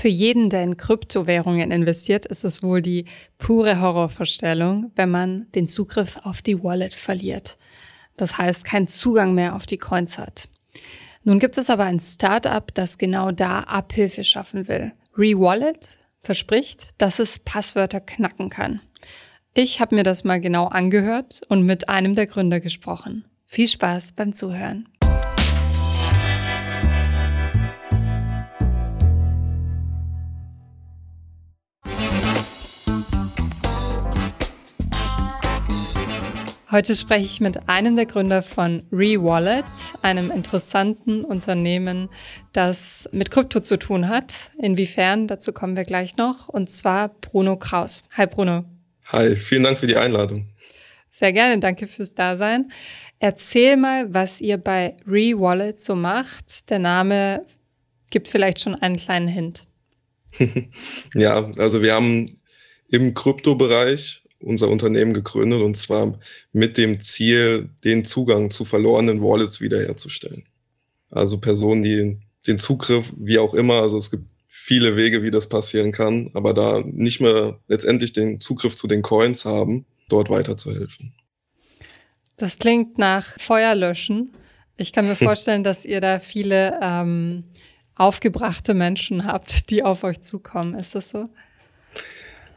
Für jeden, der in Kryptowährungen investiert, ist es wohl die pure Horrorvorstellung, wenn man den Zugriff auf die Wallet verliert. Das heißt, keinen Zugang mehr auf die Coins hat. Nun gibt es aber ein Startup, das genau da Abhilfe schaffen will. ReWallet verspricht, dass es Passwörter knacken kann. Ich habe mir das mal genau angehört und mit einem der Gründer gesprochen. Viel Spaß beim Zuhören. Heute spreche ich mit einem der Gründer von ReWallet, einem interessanten Unternehmen, das mit Krypto zu tun hat. Inwiefern, dazu kommen wir gleich noch. Und zwar Bruno Kraus. Hi Bruno. Hi, vielen Dank für die Einladung. Sehr gerne, danke fürs Dasein. Erzähl mal, was ihr bei ReWallet so macht. Der Name gibt vielleicht schon einen kleinen Hint. ja, also wir haben im Kryptobereich unser Unternehmen gegründet und zwar mit dem Ziel, den Zugang zu verlorenen Wallets wiederherzustellen. Also Personen, die den Zugriff, wie auch immer, also es gibt viele Wege, wie das passieren kann, aber da nicht mehr letztendlich den Zugriff zu den Coins haben, dort weiterzuhelfen. Das klingt nach Feuerlöschen. Ich kann mir vorstellen, dass ihr da viele ähm, aufgebrachte Menschen habt, die auf euch zukommen. Ist das so?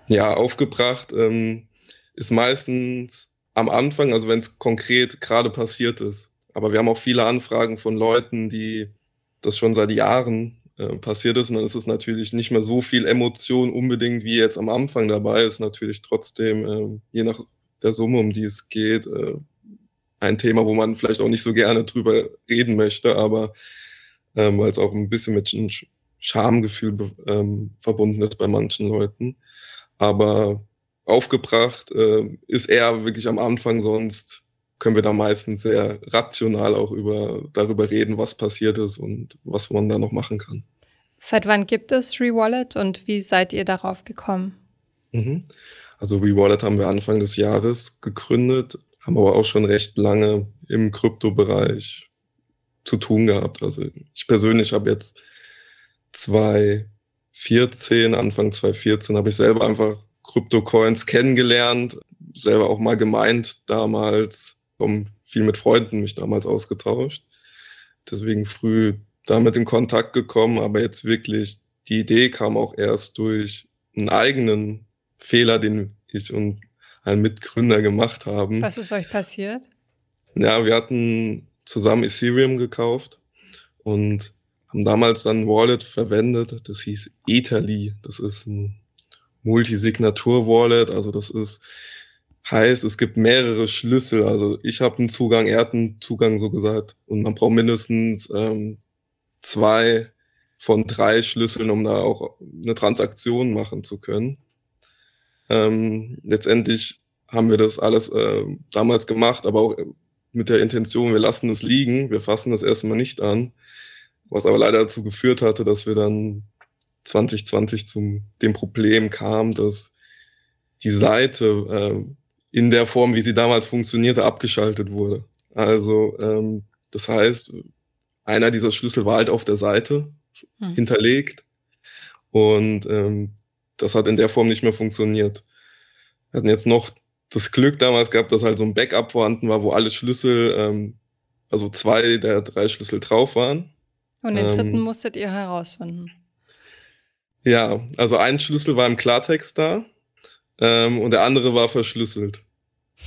Ja, aufgebracht. Ähm, ist meistens am Anfang, also wenn es konkret gerade passiert ist. Aber wir haben auch viele Anfragen von Leuten, die das schon seit Jahren äh, passiert ist. Und dann ist es natürlich nicht mehr so viel Emotion unbedingt wie jetzt am Anfang dabei. Ist natürlich trotzdem, äh, je nach der Summe, um die es geht, äh, ein Thema, wo man vielleicht auch nicht so gerne drüber reden möchte, aber ähm, weil es auch ein bisschen mit einem Schamgefühl ähm, verbunden ist bei manchen Leuten. Aber aufgebracht, äh, ist eher wirklich am Anfang, sonst können wir da meistens sehr rational auch über, darüber reden, was passiert ist und was man da noch machen kann. Seit wann gibt es ReWallet und wie seid ihr darauf gekommen? Mhm. Also ReWallet haben wir Anfang des Jahres gegründet, haben aber auch schon recht lange im Kryptobereich zu tun gehabt. Also ich persönlich habe jetzt 2014, Anfang 2014 habe ich selber einfach Krypto-Coins kennengelernt, selber auch mal gemeint damals, um viel mit Freunden mich damals ausgetauscht. Deswegen früh damit in Kontakt gekommen, aber jetzt wirklich die Idee kam auch erst durch einen eigenen Fehler, den ich und ein Mitgründer gemacht haben. Was ist euch passiert? Ja, wir hatten zusammen Ethereum gekauft und haben damals dann ein Wallet verwendet, das hieß Etherly. Das ist ein Multisignatur-Wallet. Also das ist heißt, es gibt mehrere Schlüssel. Also ich habe einen Zugang, er hat einen Zugang so gesagt. Und man braucht mindestens ähm, zwei von drei Schlüsseln, um da auch eine Transaktion machen zu können. Ähm, letztendlich haben wir das alles äh, damals gemacht, aber auch mit der Intention, wir lassen es liegen, wir fassen das erstmal nicht an. Was aber leider dazu geführt hatte, dass wir dann 2020 zum dem Problem kam, dass die Seite äh, in der Form, wie sie damals funktionierte, abgeschaltet wurde. Also ähm, das heißt, einer dieser Schlüssel war halt auf der Seite hm. hinterlegt und ähm, das hat in der Form nicht mehr funktioniert. Wir hatten jetzt noch das Glück damals gehabt, dass halt so ein Backup vorhanden war, wo alle Schlüssel, ähm, also zwei der drei Schlüssel drauf waren. Und den dritten ähm, musstet ihr herausfinden. Ja, also ein Schlüssel war im Klartext da ähm, und der andere war verschlüsselt.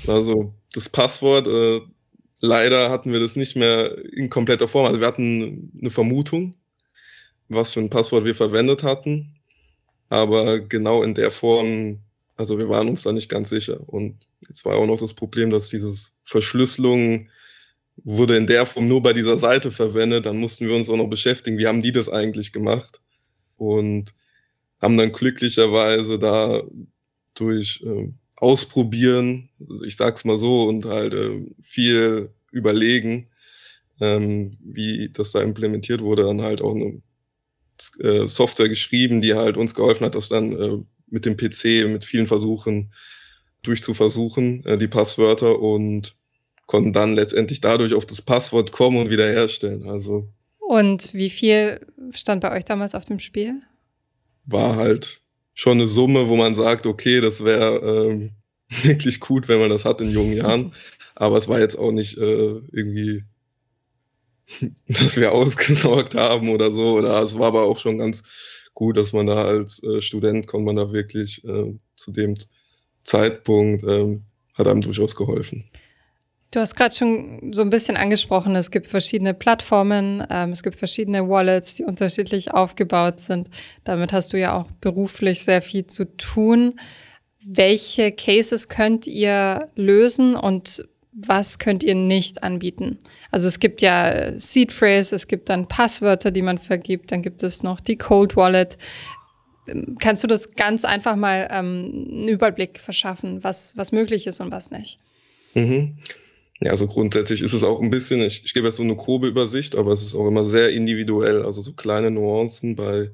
Also das Passwort, äh, leider hatten wir das nicht mehr in kompletter Form. Also wir hatten eine Vermutung, was für ein Passwort wir verwendet hatten, aber genau in der Form, also wir waren uns da nicht ganz sicher. Und jetzt war auch noch das Problem, dass dieses Verschlüsselung wurde in der Form nur bei dieser Seite verwendet. Dann mussten wir uns auch noch beschäftigen, wie haben die das eigentlich gemacht? Und haben dann glücklicherweise da durch äh, Ausprobieren, ich sag's mal so, und halt äh, viel überlegen, ähm, wie das da implementiert wurde, dann halt auch eine äh, Software geschrieben, die halt uns geholfen hat, das dann äh, mit dem PC, mit vielen Versuchen durchzuversuchen, äh, die Passwörter und konnten dann letztendlich dadurch auf das Passwort kommen und wiederherstellen. Also und wie viel stand bei euch damals auf dem Spiel? War halt schon eine Summe, wo man sagt, okay, das wäre ähm, wirklich gut, wenn man das hat in jungen Jahren. Aber es war jetzt auch nicht äh, irgendwie, dass wir ausgesorgt haben oder so. Oder es war aber auch schon ganz gut, dass man da als äh, Student konnte man da wirklich äh, zu dem Zeitpunkt ähm, hat einem durchaus geholfen. Du hast gerade schon so ein bisschen angesprochen, es gibt verschiedene Plattformen, ähm, es gibt verschiedene Wallets, die unterschiedlich aufgebaut sind. Damit hast du ja auch beruflich sehr viel zu tun. Welche Cases könnt ihr lösen und was könnt ihr nicht anbieten? Also es gibt ja Seed Phrase, es gibt dann Passwörter, die man vergibt, dann gibt es noch die Cold Wallet. Kannst du das ganz einfach mal ähm, einen Überblick verschaffen, was, was möglich ist und was nicht? Mhm. Ja, also grundsätzlich ist es auch ein bisschen, ich, ich gebe jetzt so eine grobe Übersicht, aber es ist auch immer sehr individuell. Also so kleine Nuancen bei,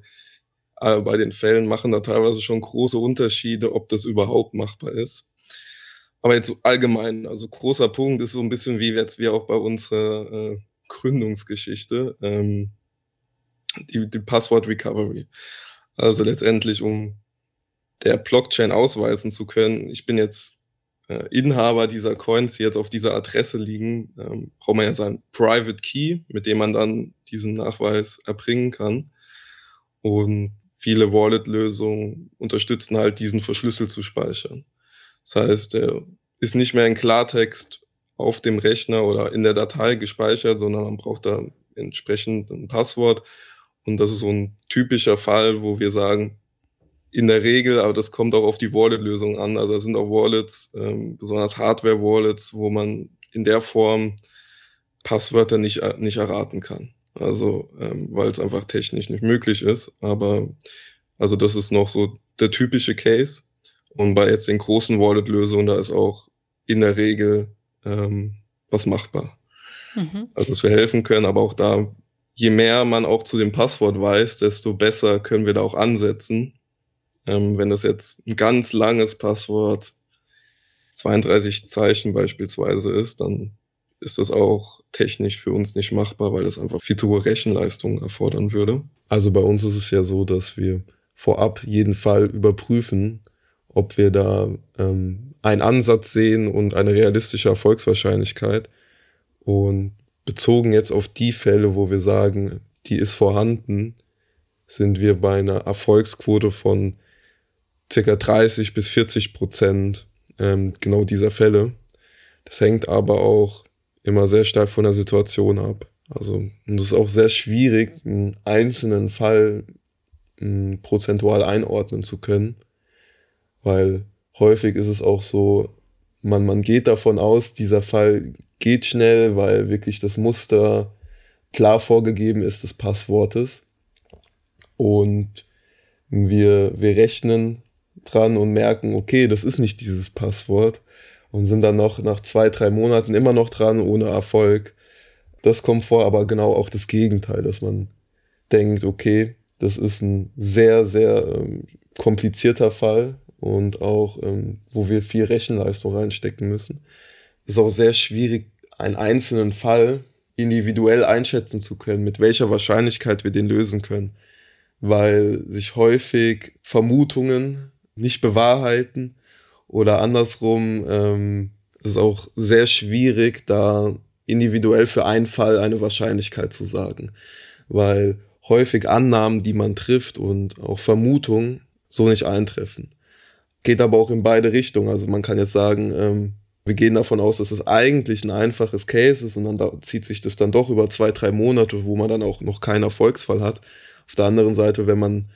äh, bei den Fällen machen da teilweise schon große Unterschiede, ob das überhaupt machbar ist. Aber jetzt so allgemein, also großer Punkt ist so ein bisschen wie jetzt wir auch bei unserer äh, Gründungsgeschichte, ähm, die, die Passwort Recovery. Also letztendlich, um der Blockchain ausweisen zu können, ich bin jetzt äh, Inhaber dieser Coins, die jetzt auf dieser Adresse liegen, ähm, braucht man ja seinen Private Key, mit dem man dann diesen Nachweis erbringen kann. Und viele Wallet-Lösungen unterstützen halt diesen verschlüsselt zu speichern. Das heißt, der ist nicht mehr in Klartext auf dem Rechner oder in der Datei gespeichert, sondern man braucht da entsprechend ein Passwort. Und das ist so ein typischer Fall, wo wir sagen, in der Regel, aber das kommt auch auf die Wallet-Lösung an. Also da sind auch Wallets, ähm, besonders Hardware-Wallets, wo man in der Form Passwörter nicht, äh, nicht erraten kann. Also, ähm, weil es einfach technisch nicht möglich ist. Aber also das ist noch so der typische Case. Und bei jetzt den großen Wallet-Lösungen, da ist auch in der Regel ähm, was machbar. Mhm. Also dass wir helfen können, aber auch da, je mehr man auch zu dem Passwort weiß, desto besser können wir da auch ansetzen ähm, wenn das jetzt ein ganz langes Passwort, 32 Zeichen beispielsweise ist, dann ist das auch technisch für uns nicht machbar, weil das einfach viel zu hohe Rechenleistung erfordern würde. Also bei uns ist es ja so, dass wir vorab jeden Fall überprüfen, ob wir da ähm, einen Ansatz sehen und eine realistische Erfolgswahrscheinlichkeit. Und bezogen jetzt auf die Fälle, wo wir sagen, die ist vorhanden, sind wir bei einer Erfolgsquote von circa 30 bis 40 Prozent ähm, genau dieser Fälle. Das hängt aber auch immer sehr stark von der Situation ab. Also, und es ist auch sehr schwierig, einen einzelnen Fall m, hm, prozentual einordnen zu können, weil häufig ist es auch so, man, man geht davon aus, dieser Fall geht schnell, weil wirklich das Muster klar vorgegeben ist des Passwortes. Und wir, wir rechnen dran und merken, okay, das ist nicht dieses Passwort und sind dann noch nach zwei, drei Monaten immer noch dran ohne Erfolg. Das kommt vor, aber genau auch das Gegenteil, dass man denkt, okay, das ist ein sehr, sehr ähm, komplizierter Fall und auch, ähm, wo wir viel Rechenleistung reinstecken müssen. Es ist auch sehr schwierig, einen einzelnen Fall individuell einschätzen zu können, mit welcher Wahrscheinlichkeit wir den lösen können, weil sich häufig Vermutungen nicht bewahrheiten oder andersrum ähm, ist auch sehr schwierig, da individuell für einen Fall eine Wahrscheinlichkeit zu sagen, weil häufig Annahmen, die man trifft und auch Vermutungen so nicht eintreffen. Geht aber auch in beide Richtungen. Also man kann jetzt sagen, ähm, wir gehen davon aus, dass es eigentlich ein einfaches Case ist und dann da zieht sich das dann doch über zwei, drei Monate, wo man dann auch noch keinen Erfolgsfall hat. Auf der anderen Seite, wenn man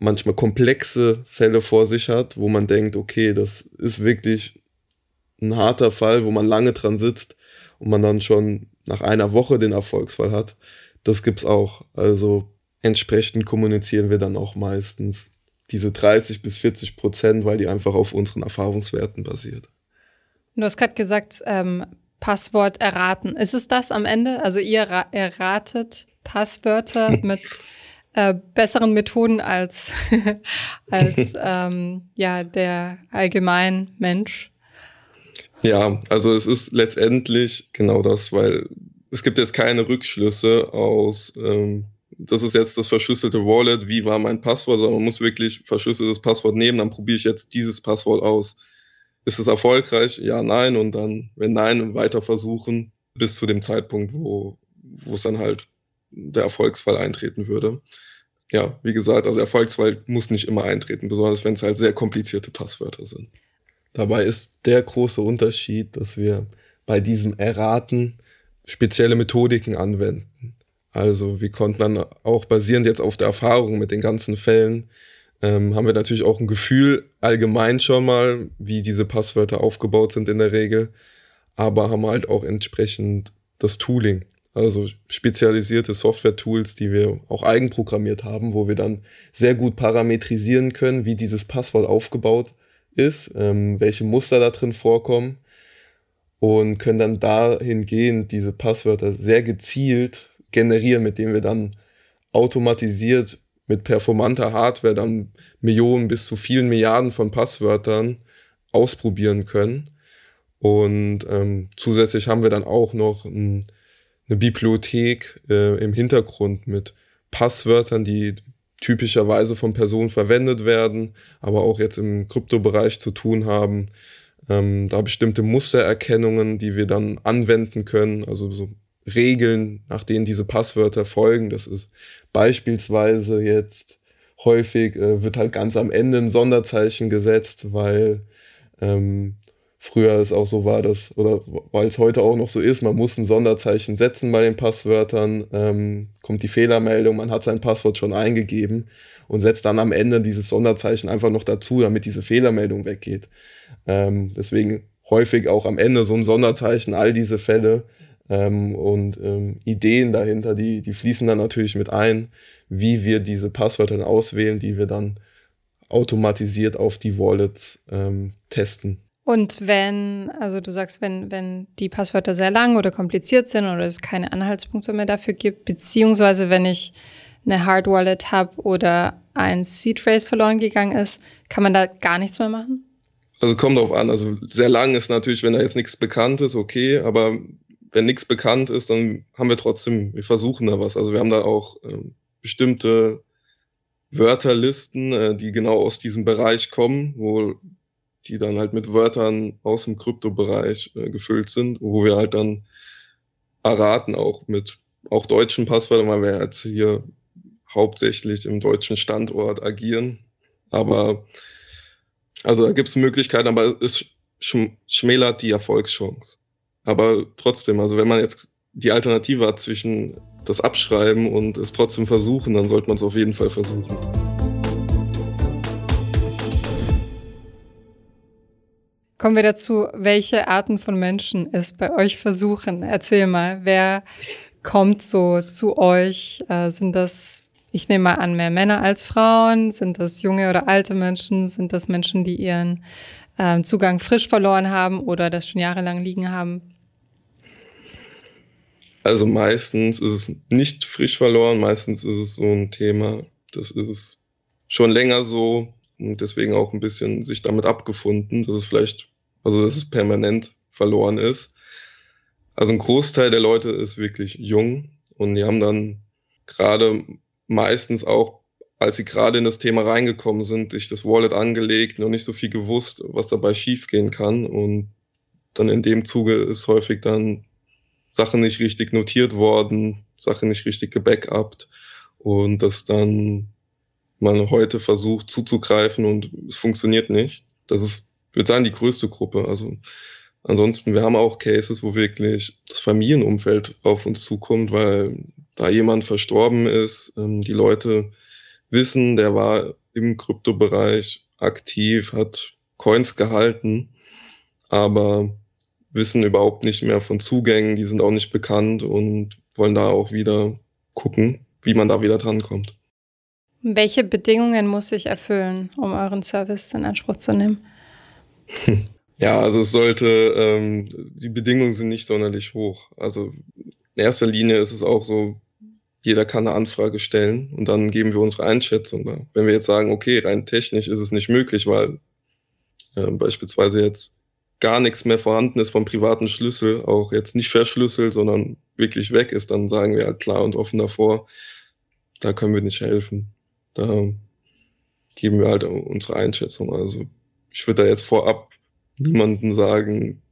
manchmal komplexe Fälle vor sich hat, wo man denkt, okay, das ist wirklich ein harter Fall, wo man lange dran sitzt und man dann schon nach einer Woche den Erfolgsfall hat. Das gibt's auch. Also entsprechend kommunizieren wir dann auch meistens diese 30 bis 40 Prozent, weil die einfach auf unseren Erfahrungswerten basiert. Du hast gerade gesagt, ähm, Passwort erraten. Ist es das am Ende? Also ihr erratet Passwörter mit äh, besseren Methoden als, als ähm, ja, der allgemein Mensch. Ja, also es ist letztendlich genau das, weil es gibt jetzt keine Rückschlüsse aus ähm, das ist jetzt das verschlüsselte Wallet, wie war mein Passwort, sondern man muss wirklich verschlüsseltes Passwort nehmen, dann probiere ich jetzt dieses Passwort aus. Ist es erfolgreich? Ja, nein. Und dann, wenn nein, weiter versuchen, bis zu dem Zeitpunkt, wo, wo es dann halt der Erfolgsfall eintreten würde. Ja, wie gesagt, also Erfolgsfall muss nicht immer eintreten, besonders wenn es halt sehr komplizierte Passwörter sind. Dabei ist der große Unterschied, dass wir bei diesem Erraten spezielle Methodiken anwenden. Also wir konnten dann auch basierend jetzt auf der Erfahrung mit den ganzen Fällen, ähm, haben wir natürlich auch ein Gefühl allgemein schon mal, wie diese Passwörter aufgebaut sind in der Regel, aber haben halt auch entsprechend das Tooling, also spezialisierte Software-Tools, die wir auch eigenprogrammiert haben, wo wir dann sehr gut parametrisieren können, wie dieses Passwort aufgebaut ist, ähm, welche Muster da drin vorkommen und können dann dahingehend diese Passwörter sehr gezielt generieren, mit denen wir dann automatisiert mit performanter Hardware dann Millionen bis zu vielen Milliarden von Passwörtern ausprobieren können. Und ähm, zusätzlich haben wir dann auch noch ein, eine Bibliothek äh, im Hintergrund mit Passwörtern, die typischerweise von Personen verwendet werden, aber auch jetzt im Kryptobereich zu tun haben. Ähm, da bestimmte Mustererkennungen, die wir dann anwenden können, also so Regeln, nach denen diese Passwörter folgen. Das ist beispielsweise jetzt häufig, äh, wird halt ganz am Ende ein Sonderzeichen gesetzt, weil ähm, früher es auch so war, dass, oder weil es heute auch noch so ist, man muss ein Sonderzeichen setzen bei den Passwörtern, ähm, kommt die Fehlermeldung, man hat sein Passwort schon eingegeben und setzt dann am Ende dieses Sonderzeichen einfach noch dazu, damit diese Fehlermeldung weggeht. Ähm, deswegen häufig auch am Ende so ein Sonderzeichen, all diese Fälle ähm, und ähm, Ideen dahinter, die, die fließen dann natürlich mit ein, wie wir diese Passwörter dann auswählen, die wir dann automatisiert auf die Wallets ähm, testen. Und wenn, also du sagst, wenn, wenn die Passwörter sehr lang oder kompliziert sind oder es keine Anhaltspunkte mehr dafür gibt, beziehungsweise wenn ich eine Hard Wallet habe oder ein Seed Phrase verloren gegangen ist, kann man da gar nichts mehr machen? Also kommt drauf an. Also sehr lang ist natürlich, wenn da jetzt nichts bekannt ist, okay, aber wenn nichts bekannt ist, dann haben wir trotzdem, wir versuchen da was. Also wir haben da auch ähm, bestimmte Wörterlisten, äh, die genau aus diesem Bereich kommen, wo die dann halt mit Wörtern aus dem Kryptobereich äh, gefüllt sind, wo wir halt dann erraten, auch mit auch deutschen Passwörtern, weil wir jetzt hier hauptsächlich im deutschen Standort agieren. Aber also da gibt es Möglichkeiten, aber es schmälert die Erfolgschance. Aber trotzdem, also wenn man jetzt die Alternative hat zwischen das Abschreiben und es trotzdem versuchen, dann sollte man es auf jeden Fall versuchen. Kommen wir dazu, welche Arten von Menschen es bei euch versuchen. Erzähl mal, wer kommt so zu euch? Äh, sind das, ich nehme mal an, mehr Männer als Frauen? Sind das junge oder alte Menschen? Sind das Menschen, die ihren äh, Zugang frisch verloren haben oder das schon jahrelang liegen haben? Also meistens ist es nicht frisch verloren, meistens ist es so ein Thema, das ist es schon länger so und deswegen auch ein bisschen sich damit abgefunden, dass es vielleicht, also dass es permanent verloren ist. Also ein Großteil der Leute ist wirklich jung und die haben dann gerade meistens auch, als sie gerade in das Thema reingekommen sind, sich das Wallet angelegt, noch nicht so viel gewusst, was dabei schiefgehen kann und dann in dem Zuge ist häufig dann Sachen nicht richtig notiert worden, Sachen nicht richtig gebackupt und dass dann man heute versucht zuzugreifen und es funktioniert nicht. Das ist, würde sagen, die größte Gruppe. Also ansonsten, wir haben auch Cases, wo wirklich das Familienumfeld auf uns zukommt, weil da jemand verstorben ist, ähm, die Leute wissen, der war im Kryptobereich aktiv, hat Coins gehalten, aber wissen überhaupt nicht mehr von Zugängen, die sind auch nicht bekannt und wollen da auch wieder gucken, wie man da wieder drankommt. Welche Bedingungen muss ich erfüllen, um euren Service in Anspruch zu nehmen? Ja, also es sollte, ähm, die Bedingungen sind nicht sonderlich hoch. Also in erster Linie ist es auch so, jeder kann eine Anfrage stellen und dann geben wir unsere Einschätzung. Wenn wir jetzt sagen, okay, rein technisch ist es nicht möglich, weil äh, beispielsweise jetzt gar nichts mehr vorhanden ist vom privaten Schlüssel, auch jetzt nicht verschlüsselt, sondern wirklich weg ist, dann sagen wir halt klar und offen davor, da können wir nicht helfen. Da geben wir halt unsere Einschätzung. Also ich würde da jetzt vorab niemanden sagen,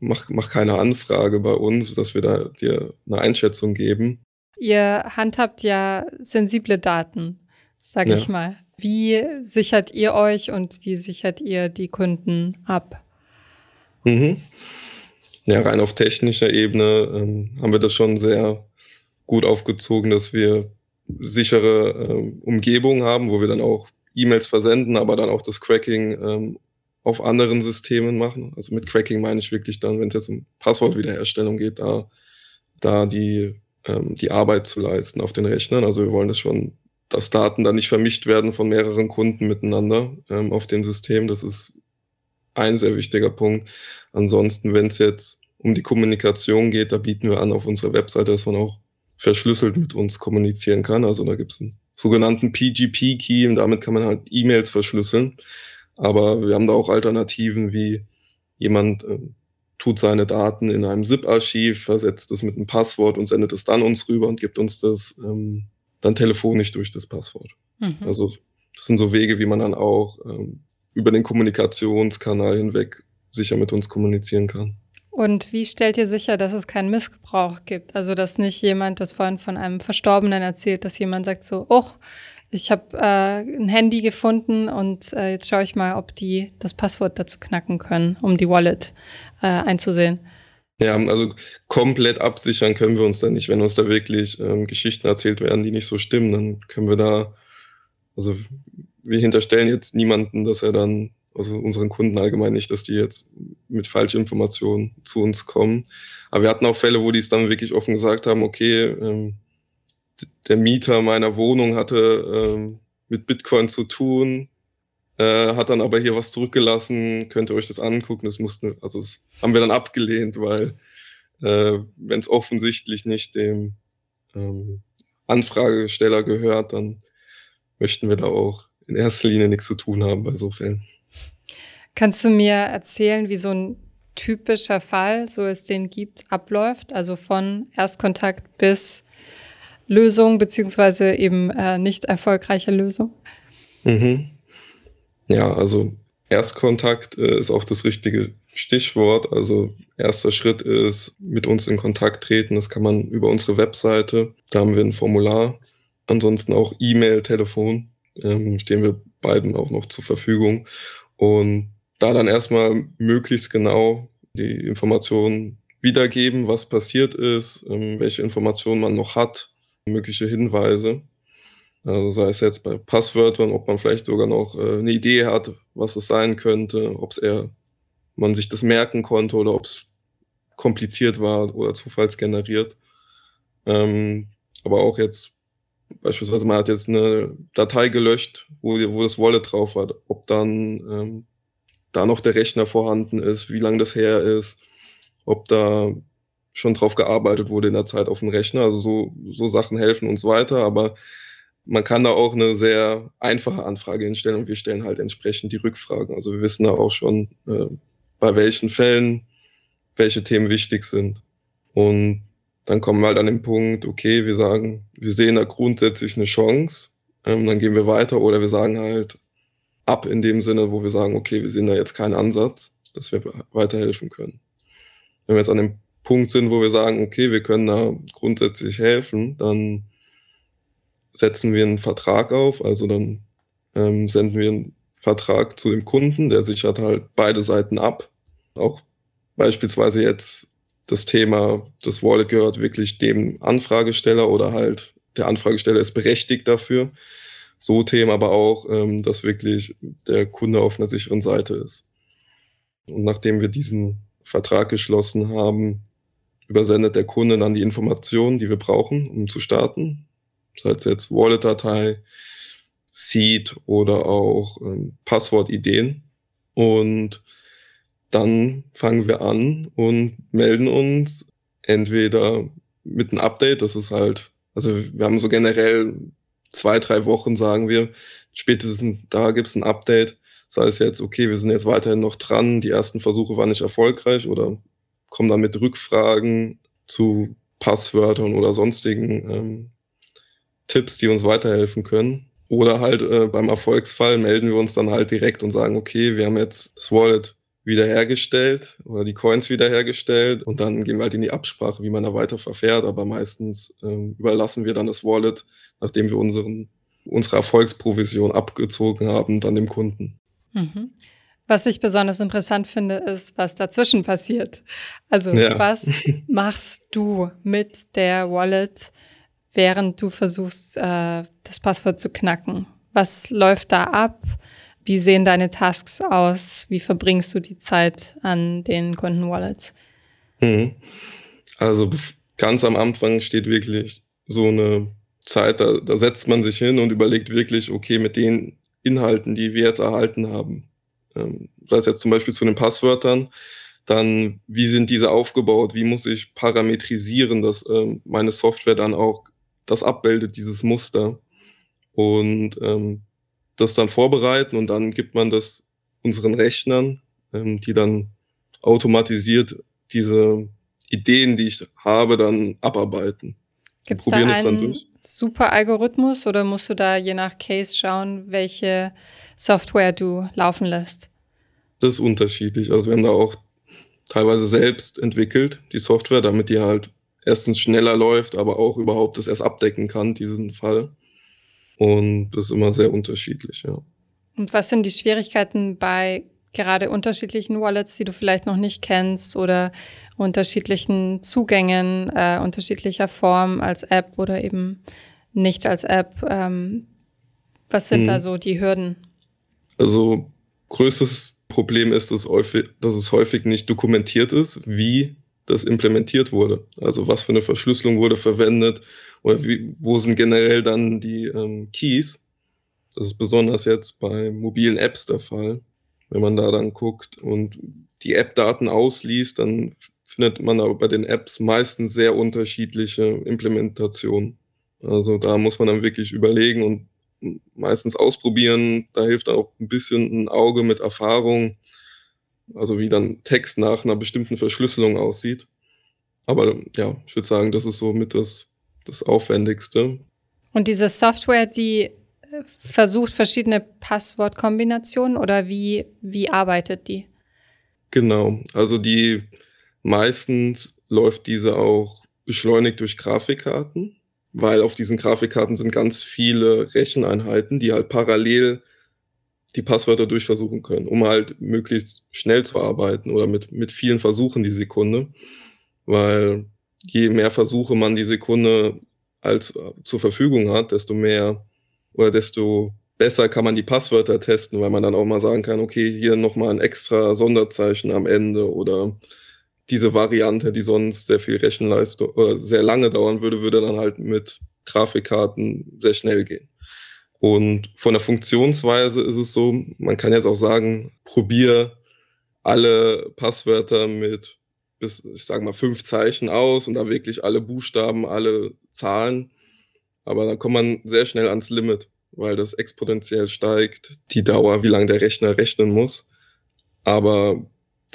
mach, mach keine Anfrage bei uns, dass wir da dir eine Einschätzung geben. Ihr handhabt ja sensible Daten, sage ja. ich mal. Wie sichert ihr euch und wie sichert ihr die Kunden ab? Mhm. Ja, rein auf technischer Ebene ähm, haben wir das schon sehr gut aufgezogen, dass wir sichere ähm, Umgebungen haben, wo wir dann auch E-Mails versenden, aber dann auch das Cracking ähm, auf anderen Systemen machen. Also mit Cracking meine ich wirklich dann, wenn es jetzt um Passwortwiederherstellung geht, da, da die, ähm, die Arbeit zu leisten auf den Rechnern. Also wir wollen das schon, dass Daten dann nicht vermischt werden von mehreren Kunden miteinander ähm, auf dem System. Das ist ein sehr wichtiger Punkt. Ansonsten, wenn es jetzt um die Kommunikation geht, da bieten wir an auf unserer Webseite, dass man auch verschlüsselt mit uns kommunizieren kann. Also da gibt es einen sogenannten PGP-Key und damit kann man halt E-Mails verschlüsseln. Aber wir haben da auch Alternativen wie jemand äh, tut seine Daten in einem ZIP-Archiv, versetzt es mit einem Passwort und sendet es dann uns rüber und gibt uns das ähm, dann telefonisch durch das Passwort. Mhm. Also das sind so Wege, wie man dann auch ähm, über den Kommunikationskanal hinweg sicher mit uns kommunizieren kann. Und wie stellt ihr sicher, dass es keinen Missbrauch gibt? Also, dass nicht jemand, das vorhin von einem Verstorbenen erzählt, dass jemand sagt so, oh, ich habe äh, ein Handy gefunden und äh, jetzt schaue ich mal, ob die das Passwort dazu knacken können, um die Wallet äh, einzusehen. Ja, also komplett absichern können wir uns da nicht. Wenn uns da wirklich ähm, Geschichten erzählt werden, die nicht so stimmen, dann können wir da, also wir hinterstellen jetzt niemanden, dass er dann, also unseren Kunden allgemein nicht, dass die jetzt mit falschen Informationen zu uns kommen. Aber wir hatten auch Fälle, wo die es dann wirklich offen gesagt haben, okay, ähm, der Mieter meiner Wohnung hatte ähm, mit Bitcoin zu tun, äh, hat dann aber hier was zurückgelassen, könnt ihr euch das angucken. Das mussten, also das haben wir dann abgelehnt, weil äh, wenn es offensichtlich nicht dem ähm, Anfragesteller gehört, dann möchten wir da auch in erster Linie nichts zu tun haben bei so Fällen. Kannst du mir erzählen, wie so ein typischer Fall, so es den gibt, abläuft? Also von Erstkontakt bis Lösung, beziehungsweise eben äh, nicht erfolgreiche Lösung? Mhm. Ja, also Erstkontakt äh, ist auch das richtige Stichwort. Also erster Schritt ist mit uns in Kontakt treten. Das kann man über unsere Webseite. Da haben wir ein Formular. Ansonsten auch E-Mail, Telefon ähm, stehen wir beiden auch noch zur Verfügung. Und da dann erstmal möglichst genau die Informationen wiedergeben, was passiert ist, ähm, welche Informationen man noch hat, mögliche Hinweise. Also sei es jetzt bei Passwörtern, ob man vielleicht sogar noch äh, eine Idee hat, was es sein könnte, ob es eher man sich das merken konnte oder ob es kompliziert war oder zufallsgeneriert. Ähm, aber auch jetzt beispielsweise man hat jetzt eine Datei gelöscht, wo, wo das Wallet drauf war, ob dann ähm, da noch der Rechner vorhanden ist, wie lange das her ist, ob da schon drauf gearbeitet wurde in der Zeit auf dem Rechner. Also so, so Sachen helfen uns weiter, aber man kann da auch eine sehr einfache Anfrage hinstellen und wir stellen halt entsprechend die Rückfragen. Also wir wissen da auch schon, äh, bei welchen Fällen welche Themen wichtig sind. Und dann kommen wir halt an den Punkt, okay, wir sagen, wir sehen da grundsätzlich eine Chance, ähm, dann gehen wir weiter oder wir sagen halt ab in dem Sinne, wo wir sagen, okay, wir sehen da jetzt keinen Ansatz, dass wir weiterhelfen können. Wenn wir jetzt an dem Punkt sind, wo wir sagen, okay, wir können da grundsätzlich helfen, dann setzen wir einen Vertrag auf, also dann ähm, senden wir einen Vertrag zu dem Kunden, der sichert halt beide Seiten ab. Auch beispielsweise jetzt das Thema, das Wallet gehört wirklich dem Anfragesteller oder halt der Anfragesteller ist berechtigt dafür. So Themen aber auch, ähm, dass wirklich der Kunde auf einer sicheren Seite ist. Und nachdem wir diesen Vertrag geschlossen haben, übersendet der Kunde dann die Informationen, die wir brauchen, um zu starten. Sei es jetzt Wallet-Datei, Seed oder auch ähm, Passwortideen. Und dann fangen wir an und melden uns entweder mit einem Update, das ist halt, also wir haben so generell zwei, drei Wochen, sagen wir, spätestens da gibt es ein Update. Sei es jetzt, okay, wir sind jetzt weiterhin noch dran, die ersten Versuche waren nicht erfolgreich oder kommen dann mit Rückfragen zu Passwörtern oder sonstigen ähm, Tipps, die uns weiterhelfen können. Oder halt äh, beim Erfolgsfall melden wir uns dann halt direkt und sagen, okay, wir haben jetzt das Wallet wiederhergestellt oder die Coins wiederhergestellt und dann gehen wir halt in die Absprache, wie man da weiter verfährt. Aber meistens ähm, überlassen wir dann das Wallet, nachdem wir unseren, unsere Erfolgsprovision abgezogen haben, dann dem Kunden. Mhm. Was ich besonders interessant finde, ist, was dazwischen passiert. Also ja. was machst du mit der Wallet, während du versuchst, äh, das Passwort zu knacken? Was läuft da ab? Wie sehen deine Tasks aus? Wie verbringst du die Zeit an den Kunden-Wallets? Mhm. Also ganz am Anfang steht wirklich so eine Zeit, da, da setzt man sich hin und überlegt wirklich, okay, mit den Inhalten, die wir jetzt erhalten haben, ähm, sei es jetzt zum Beispiel zu den Passwörtern, dann wie sind diese aufgebaut, wie muss ich parametrisieren, dass ähm, meine Software dann auch das abbildet, dieses Muster. Und ähm, das dann vorbereiten und dann gibt man das unseren Rechnern, ähm, die dann automatisiert diese Ideen, die ich habe, dann abarbeiten. Gibt es da einen super Algorithmus oder musst du da je nach Case schauen, welche Software du laufen lässt? Das ist unterschiedlich. Also wir haben da auch teilweise selbst entwickelt, die Software, damit die halt erstens schneller läuft, aber auch überhaupt das erst abdecken kann, diesen Fall. Und das ist immer sehr unterschiedlich, ja. Und was sind die Schwierigkeiten bei gerade unterschiedlichen Wallets, die du vielleicht noch nicht kennst oder unterschiedlichen Zugängen, äh, unterschiedlicher Form als App oder eben nicht als App? Ähm, was sind hm. da mhm. so die Hürden? Also größtes Problem ist, dass, häufig, dass es häufig nicht dokumentiert ist, wie das implementiert wurde. Also was für eine Verschlüsselung wurde verwendet, oder wie, wo sind generell dann die ähm, Keys? Das ist besonders jetzt bei mobilen Apps der Fall. Wenn man da dann guckt und die App-Daten ausliest, dann findet man aber bei den Apps meistens sehr unterschiedliche Implementationen. Also da muss man dann wirklich überlegen und meistens ausprobieren. Da hilft auch ein bisschen ein Auge mit Erfahrung, also wie dann Text nach einer bestimmten Verschlüsselung aussieht. Aber ja, ich würde sagen, das ist so mit das das Aufwendigste. Und diese Software, die äh, versucht verschiedene Passwortkombinationen oder wie, wie arbeitet die? Genau, also die meistens läuft diese auch beschleunigt durch Grafikkarten, weil auf diesen Grafikkarten sind ganz viele Recheneinheiten, die halt parallel die Passwörter durchversuchen können, um halt möglichst schnell zu arbeiten oder mit, mit vielen Versuchen die Sekunde, weil je mehr Versuche man die Sekunde als äh, zur Verfügung hat, desto mehr oder desto besser kann man die Passwörter testen, weil man dann auch mal sagen kann, okay, hier nochmal ein extra Sonderzeichen am Ende oder diese Variante, die sonst sehr viel Rechenleistung oder sehr lange dauern würde, würde dann halt mit Grafikkarten sehr schnell gehen. Und von der Funktionsweise ist es so, man kann jetzt auch sagen, probier alle Passwörter mit bis, ich sage mal, fünf Zeichen aus und da wirklich alle Buchstaben, alle Zahlen. Aber dann kommt man sehr schnell ans Limit, weil das exponentiell steigt, die Dauer, wie lange der Rechner rechnen muss. Aber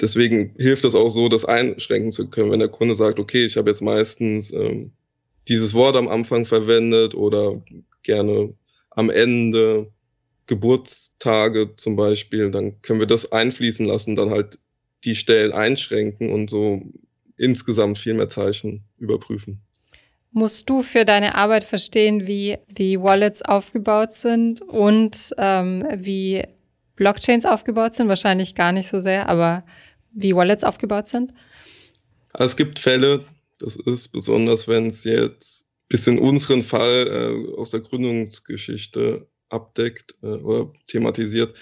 deswegen hilft es auch so, das einschränken zu können, wenn der Kunde sagt, okay, ich habe jetzt meistens ähm, dieses Wort am Anfang verwendet oder gerne am Ende Geburtstage zum Beispiel, dann können wir das einfließen lassen, dann halt die Stellen einschränken und so insgesamt viel mehr Zeichen überprüfen. Musst du für deine Arbeit verstehen, wie, wie Wallets aufgebaut sind und ähm, wie Blockchains aufgebaut sind? Wahrscheinlich gar nicht so sehr, aber wie Wallets aufgebaut sind? Also es gibt Fälle, das ist besonders, wenn es jetzt bis in unseren Fall äh, aus der Gründungsgeschichte abdeckt äh, oder thematisiert,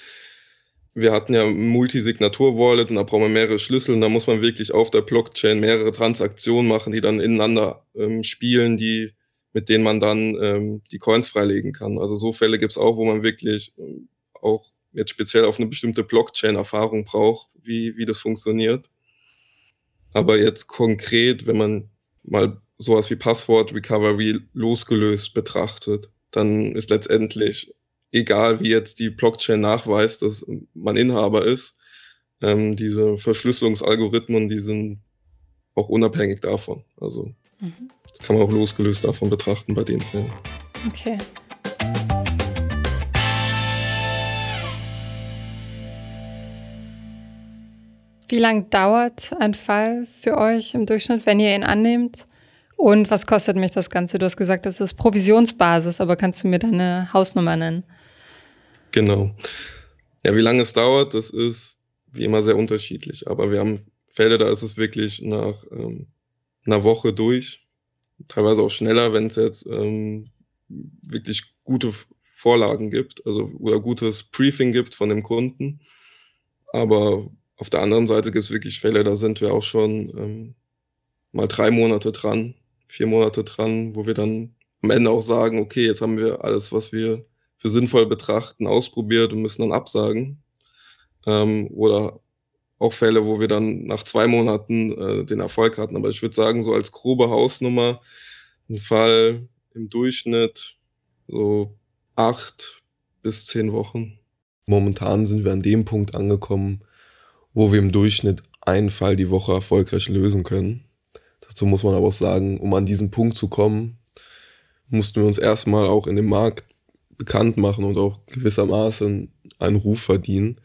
wir hatten ja Multisignatur-Wallet und da brauchen wir mehrere Schlüssel und da muss man wirklich auf der Blockchain mehrere Transaktionen machen, die dann ineinander ähm, spielen, die, mit denen man dann ähm, die Coins freilegen kann. Also so Fälle gibt's auch, wo man wirklich ähm, auch jetzt speziell auf eine bestimmte Blockchain Erfahrung braucht, wie, wie das funktioniert. Aber jetzt konkret, wenn man mal sowas wie Passwort Recovery losgelöst betrachtet, dann ist letztendlich egal wie jetzt die Blockchain nachweist, dass man Inhaber ist, ähm, diese Verschlüsselungsalgorithmen, die sind auch unabhängig davon. Also mhm. das kann man auch losgelöst davon betrachten bei den Fällen. Okay. Wie lange dauert ein Fall für euch im Durchschnitt, wenn ihr ihn annehmt? Und was kostet mich das Ganze? Du hast gesagt, das ist Provisionsbasis, aber kannst du mir deine Hausnummer nennen? Genau. Ja, wie lange es dauert, das ist wie immer sehr unterschiedlich. Aber wir haben Fälle, da ist es wirklich nach ähm, einer Woche durch. Teilweise auch schneller, wenn es jetzt ähm, wirklich gute Vorlagen gibt, also oder gutes Briefing gibt von dem Kunden. Aber auf der anderen Seite gibt es wirklich Fälle, da sind wir auch schon ähm, mal drei Monate dran, vier Monate dran, wo wir dann am Ende auch sagen, okay, jetzt haben wir alles, was wir für sinnvoll betrachten, ausprobiert und müssen dann absagen. Ähm, oder auch Fälle, wo wir dann nach zwei Monaten äh, den Erfolg hatten. Aber ich würde sagen, so als grobe Hausnummer, ein Fall im Durchschnitt so acht bis zehn Wochen. Momentan sind wir an dem Punkt angekommen, wo wir im Durchschnitt einen Fall die Woche erfolgreich lösen können. Dazu muss man aber auch sagen, um an diesen Punkt zu kommen, mussten wir uns erstmal auch in dem Markt bekannt machen und auch gewissermaßen einen Ruf verdienen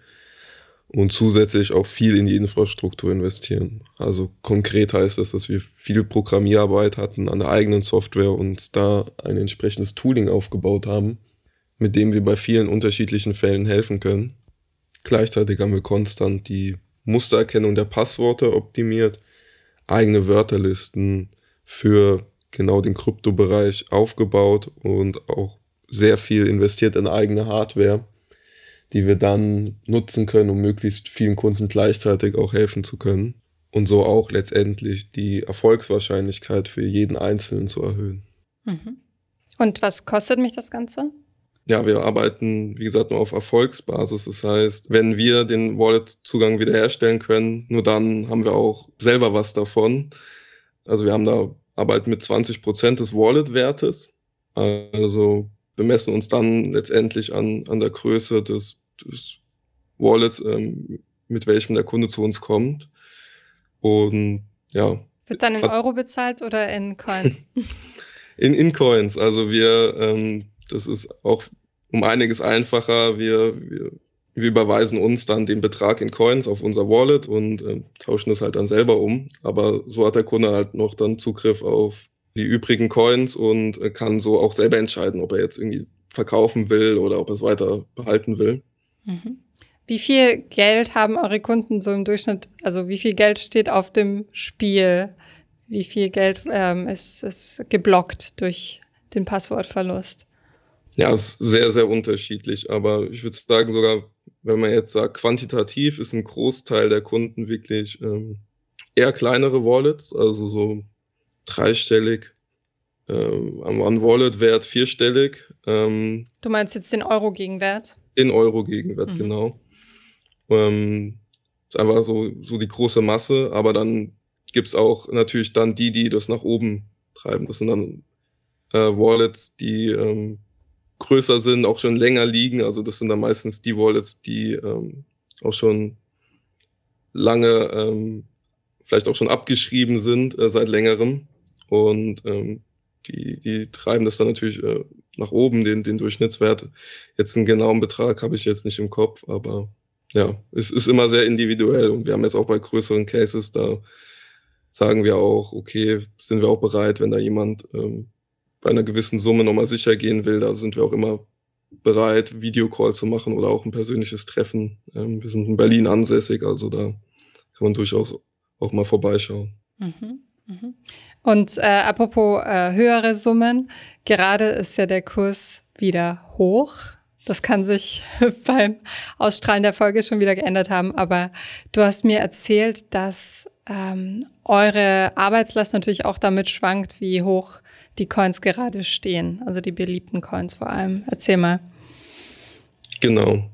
und zusätzlich auch viel in die Infrastruktur investieren. Also konkret heißt das, dass wir viel Programmierarbeit hatten an der eigenen Software und da ein entsprechendes Tooling aufgebaut haben, mit dem wir bei vielen unterschiedlichen Fällen helfen können. Gleichzeitig haben wir konstant die Mustererkennung der Passworte optimiert, eigene Wörterlisten für genau den Kryptobereich aufgebaut und auch sehr viel investiert in eigene Hardware, die wir dann nutzen können, um möglichst vielen Kunden gleichzeitig auch helfen zu können und so auch letztendlich die Erfolgswahrscheinlichkeit für jeden Einzelnen zu erhöhen. Mhm. Und was kostet mich das Ganze? Ja, wir arbeiten, wie gesagt, nur auf Erfolgsbasis. Das heißt, wenn wir den Wallet-Zugang wiederherstellen können, nur dann haben wir auch selber was davon. Also wir haben da arbeiten mit 20 Prozent des Wallet-Wertes. Also wir messen uns dann letztendlich an, an der Größe des, des Wallets, ähm, mit welchem der Kunde zu uns kommt. Und ja. Wird dann in Euro bezahlt oder in Coins? in, in Coins. Also wir ähm, das ist auch um einiges einfacher. Wir, wir, wir überweisen uns dann den Betrag in Coins auf unser Wallet und äh, tauschen das halt dann selber um. Aber so hat der Kunde halt noch dann Zugriff auf die übrigen Coins und äh, kann so auch selber entscheiden, ob er jetzt irgendwie verkaufen will oder ob er es weiter behalten will. Mhm. Wie viel Geld haben eure Kunden so im Durchschnitt? Also wie viel Geld steht auf dem Spiel? Wie viel Geld ähm, ist, ist geblockt durch den Passwortverlust? Ja, es ist sehr, sehr unterschiedlich. Aber ich würde sagen, sogar, wenn man jetzt sagt, quantitativ ist ein Großteil der Kunden wirklich ähm, eher kleinere Wallets, also so dreistellig. Ähm, am One-Wallet-Wert vierstellig. Ähm, du meinst jetzt den Euro-Gegenwert? Den Euro-Gegenwert, mhm. genau. Ähm, ist einfach so, so die große Masse, aber dann gibt es auch natürlich dann die, die das nach oben treiben. Das sind dann äh, Wallets, die ähm, größer sind, auch schon länger liegen. Also das sind dann meistens die Wallets, die ähm, auch schon lange, ähm, vielleicht auch schon abgeschrieben sind äh, seit längerem. Und ähm, die, die treiben das dann natürlich äh, nach oben, den, den Durchschnittswert. Jetzt einen genauen Betrag habe ich jetzt nicht im Kopf, aber ja, es ist immer sehr individuell. Und wir haben jetzt auch bei größeren Cases, da sagen wir auch, okay, sind wir auch bereit, wenn da jemand ähm, bei einer gewissen Summe nochmal sicher gehen will, da sind wir auch immer bereit, Videocall zu machen oder auch ein persönliches Treffen. Ähm, wir sind in Berlin ansässig, also da kann man durchaus auch mal vorbeischauen. Mhm, mhm. Und äh, apropos äh, höhere Summen, gerade ist ja der Kurs wieder hoch. Das kann sich beim Ausstrahlen der Folge schon wieder geändert haben, aber du hast mir erzählt, dass ähm, eure Arbeitslast natürlich auch damit schwankt, wie hoch die Coins gerade stehen, also die beliebten Coins vor allem. Erzähl mal. Genau.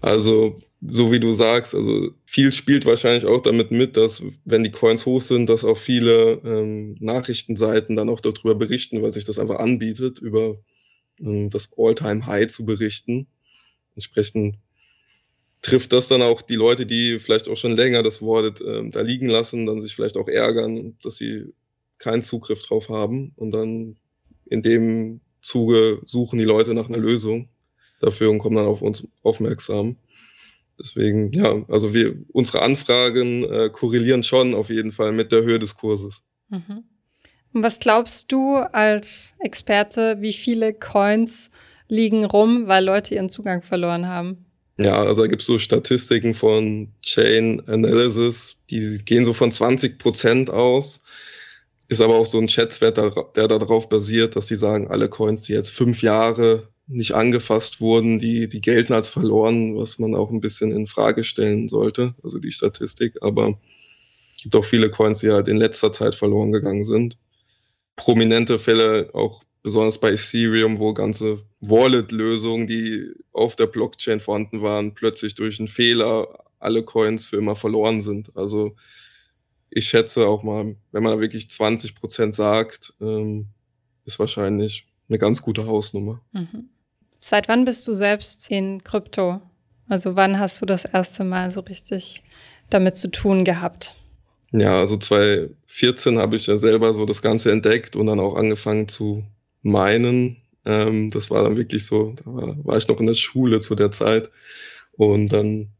Also, so wie du sagst, also viel spielt wahrscheinlich auch damit mit, dass wenn die Coins hoch sind, dass auch viele ähm, Nachrichtenseiten dann auch darüber berichten, weil sich das einfach anbietet, über ähm, das All-Time-High zu berichten. Entsprechend trifft das dann auch die Leute, die vielleicht auch schon länger das Wallet ähm, da liegen lassen, dann sich vielleicht auch ärgern, dass sie keinen Zugriff drauf haben und dann in dem Zuge suchen die Leute nach einer Lösung dafür und kommen dann auf uns aufmerksam. Deswegen, ja, also wir, unsere Anfragen äh, korrelieren schon auf jeden Fall mit der Höhe des Kurses. Mhm. Und was glaubst du als Experte, wie viele Coins liegen rum, weil Leute ihren Zugang verloren haben? Ja, also da gibt es so Statistiken von Chain Analysis, die gehen so von 20 Prozent aus. Ist aber auch so ein Schätzwert, der darauf basiert, dass sie sagen, alle Coins, die jetzt fünf Jahre nicht angefasst wurden, die, die gelten als verloren, was man auch ein bisschen in Frage stellen sollte, also die Statistik. Aber es gibt auch viele Coins, die halt in letzter Zeit verloren gegangen sind. Prominente Fälle, auch besonders bei Ethereum, wo ganze Wallet-Lösungen, die auf der Blockchain vorhanden waren, plötzlich durch einen Fehler alle Coins für immer verloren sind. Also ich schätze auch mal, wenn man wirklich 20 Prozent sagt, ähm, ist wahrscheinlich eine ganz gute Hausnummer. Mhm. Seit wann bist du selbst in Krypto? Also wann hast du das erste Mal so richtig damit zu tun gehabt? Ja, also 2014 habe ich ja selber so das Ganze entdeckt und dann auch angefangen zu meinen. Ähm, das war dann wirklich so, da war, war, ich noch in der Schule zu der Zeit. Und dann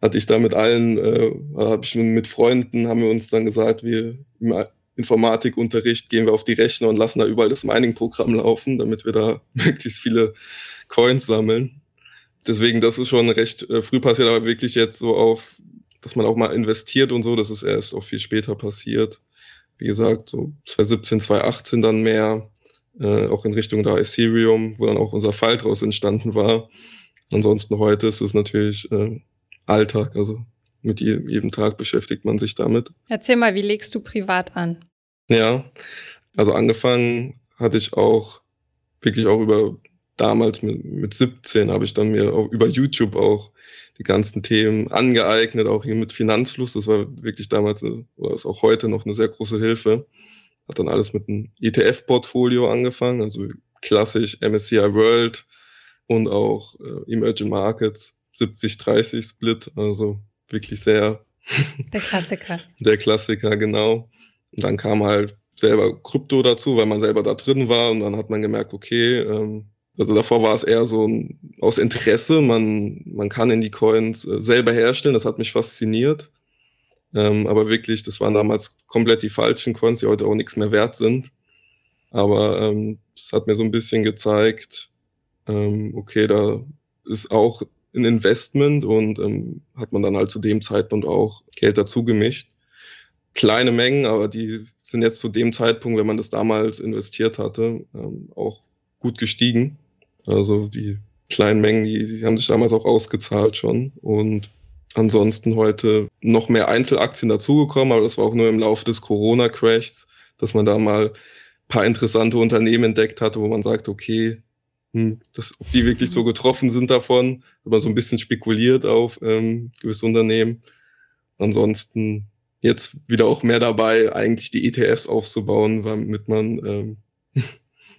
hatte ich da mit allen, äh, habe ich mit Freunden, haben wir uns dann gesagt, wir im Informatikunterricht gehen wir auf die Rechner und lassen da überall das Mining-Programm laufen, damit wir da möglichst viele Coins sammeln. Deswegen, das ist schon recht äh, früh passiert, aber wirklich jetzt so auf, dass man auch mal investiert und so, das ist erst auch viel später passiert. Wie gesagt, so 2017, 2018 dann mehr, äh, auch in Richtung da Ethereum, wo dann auch unser Fall draus entstanden war. Ansonsten heute ist es natürlich äh, Alltag, also mit jedem Tag beschäftigt man sich damit. Erzähl mal, wie legst du privat an? Ja, also angefangen hatte ich auch wirklich auch über damals mit, mit 17 habe ich dann mir auch über YouTube auch die ganzen Themen angeeignet, auch hier mit Finanzfluss. Das war wirklich damals, oder ist auch heute noch eine sehr große Hilfe. Hat dann alles mit einem ETF-Portfolio angefangen, also klassisch MSCI World und auch äh, Emerging Markets 70-30 Split, also wirklich sehr. Der Klassiker. der Klassiker, genau. Und dann kam halt selber Krypto dazu, weil man selber da drin war und dann hat man gemerkt, okay, ähm, also davor war es eher so ein, aus Interesse. Man, man kann in die Coins äh, selber herstellen. Das hat mich fasziniert. Ähm, aber wirklich, das waren damals komplett die falschen Coins, die heute auch nichts mehr wert sind. Aber ähm, es hat mir so ein bisschen gezeigt, ähm, okay, da ist auch ein Investment und ähm, hat man dann halt zu dem Zeitpunkt auch Geld dazu gemischt. Kleine Mengen, aber die sind jetzt zu dem Zeitpunkt, wenn man das damals investiert hatte, ähm, auch gut gestiegen. Also die kleinen Mengen, die, die haben sich damals auch ausgezahlt schon. Und ansonsten heute noch mehr Einzelaktien dazugekommen, aber das war auch nur im Laufe des Corona-Crashs, dass man da mal ein paar interessante Unternehmen entdeckt hatte, wo man sagt, okay, hm, das, ob die wirklich so getroffen sind davon, aber so ein bisschen spekuliert auf ähm, gewisse Unternehmen. Ansonsten jetzt wieder auch mehr dabei, eigentlich die ETFs aufzubauen, damit man ähm,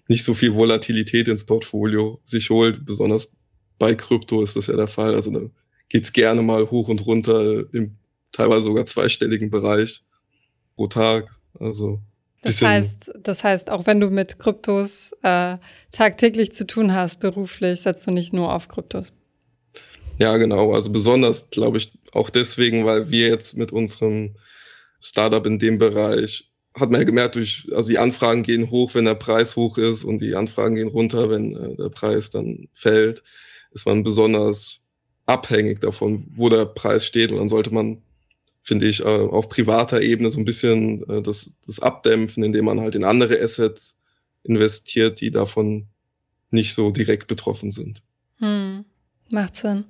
nicht so viel Volatilität ins Portfolio sich holt. Besonders bei Krypto ist das ja der Fall. Also da geht's gerne mal hoch und runter im teilweise sogar zweistelligen Bereich pro Tag. Also das heißt, das heißt, auch wenn du mit Kryptos äh, tagtäglich zu tun hast, beruflich, setzt du nicht nur auf Kryptos. Ja, genau. Also besonders, glaube ich, auch deswegen, weil wir jetzt mit unserem Startup in dem Bereich hat man ja gemerkt, durch, also die Anfragen gehen hoch, wenn der Preis hoch ist und die Anfragen gehen runter, wenn äh, der Preis dann fällt, ist man besonders abhängig davon, wo der Preis steht und dann sollte man, finde ich, äh, auf privater Ebene so ein bisschen äh, das, das abdämpfen, indem man halt in andere Assets investiert, die davon nicht so direkt betroffen sind. Hm, macht Sinn.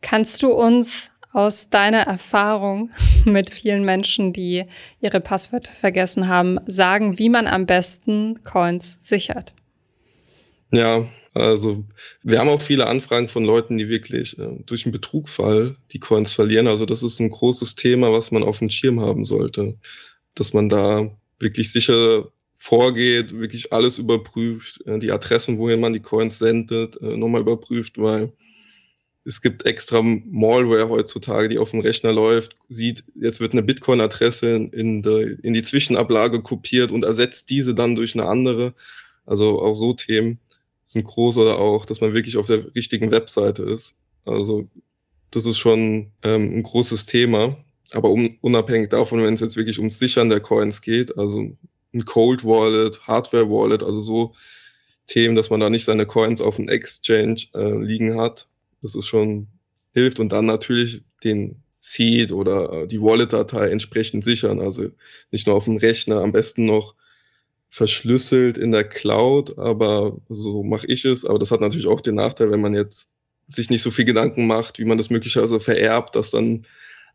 Kannst du uns aus deiner Erfahrung mit vielen Menschen, die ihre Passwörter vergessen haben, sagen, wie man am besten Coins sichert? Ja, also wir haben auch viele Anfragen von Leuten, die wirklich äh, durch einen Betrugfall die Coins verlieren. Also das ist ein großes Thema, was man auf dem Schirm haben sollte, dass man da wirklich sicher vorgeht, wirklich alles überprüft, äh, die Adressen, wohin man die Coins sendet, äh, nochmal überprüft, weil es gibt extra Malware heutzutage, die auf dem Rechner läuft, sieht, jetzt wird eine Bitcoin-Adresse in, in, in die Zwischenablage kopiert und ersetzt diese dann durch eine andere. Also auch so Themen sind groß oder auch, dass man wirklich auf der richtigen Webseite ist. Also das ist schon ähm, ein großes Thema. Aber um, unabhängig davon, wenn es jetzt wirklich ums Sichern der Coins geht, also ein Cold Wallet, Hardware Wallet, also so Themen, dass man da nicht seine Coins auf dem Exchange äh, liegen hat, das ist schon hilft und dann natürlich den Seed oder äh, die Wallet-Datei entsprechend sichern. Also nicht nur auf dem Rechner, am besten noch verschlüsselt in der Cloud, aber so mache ich es. Aber das hat natürlich auch den Nachteil, wenn man jetzt sich nicht so viel Gedanken macht, wie man das möglicherweise vererbt, dass dann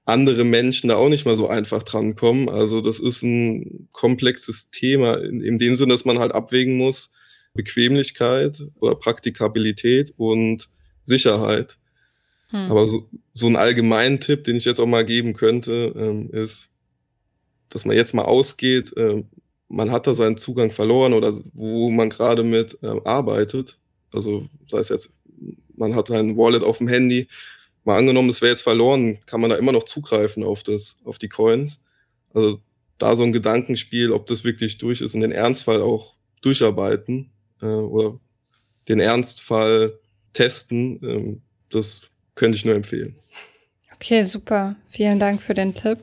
andere Menschen da auch nicht mal so einfach drankommen. Also das ist ein komplexes Thema in, in dem Sinne, dass man halt abwägen muss, Bequemlichkeit oder Praktikabilität und Sicherheit. Hm. Aber so, so ein allgemeinen Tipp, den ich jetzt auch mal geben könnte, ähm, ist, dass man jetzt mal ausgeht, äh, man hat da seinen Zugang verloren oder wo man gerade mit äh, arbeitet. Also sei es jetzt, man hat sein Wallet auf dem Handy mal angenommen, es wäre jetzt verloren, kann man da immer noch zugreifen auf das, auf die Coins. Also da so ein Gedankenspiel, ob das wirklich durch ist und den Ernstfall auch durcharbeiten äh, oder den Ernstfall testen, ähm, das könnte ich nur empfehlen. Okay, super. Vielen Dank für den Tipp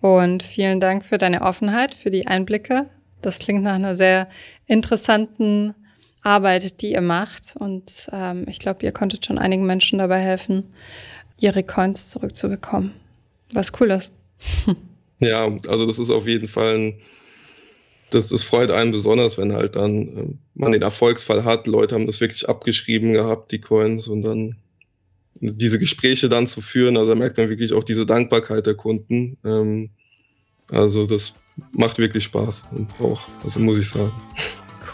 und vielen Dank für deine Offenheit, für die Einblicke. Das klingt nach einer sehr interessanten Arbeit, die ihr macht. Und ähm, ich glaube, ihr konntet schon einigen Menschen dabei helfen, ihre Coins zurückzubekommen. Was cool ist. ja, also das ist auf jeden Fall ein, das, das freut einen besonders, wenn halt dann äh, man den Erfolgsfall hat. Leute haben das wirklich abgeschrieben gehabt, die Coins, und dann diese Gespräche dann zu führen. Also da merkt man wirklich auch diese Dankbarkeit der Kunden. Ähm, also das macht wirklich Spaß und auch, also muss ich sagen.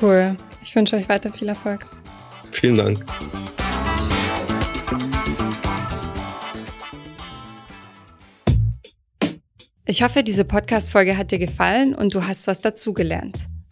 Cool. Ich wünsche euch weiter viel Erfolg. Vielen Dank. Ich hoffe, diese Podcast-Folge hat dir gefallen und du hast was dazugelernt.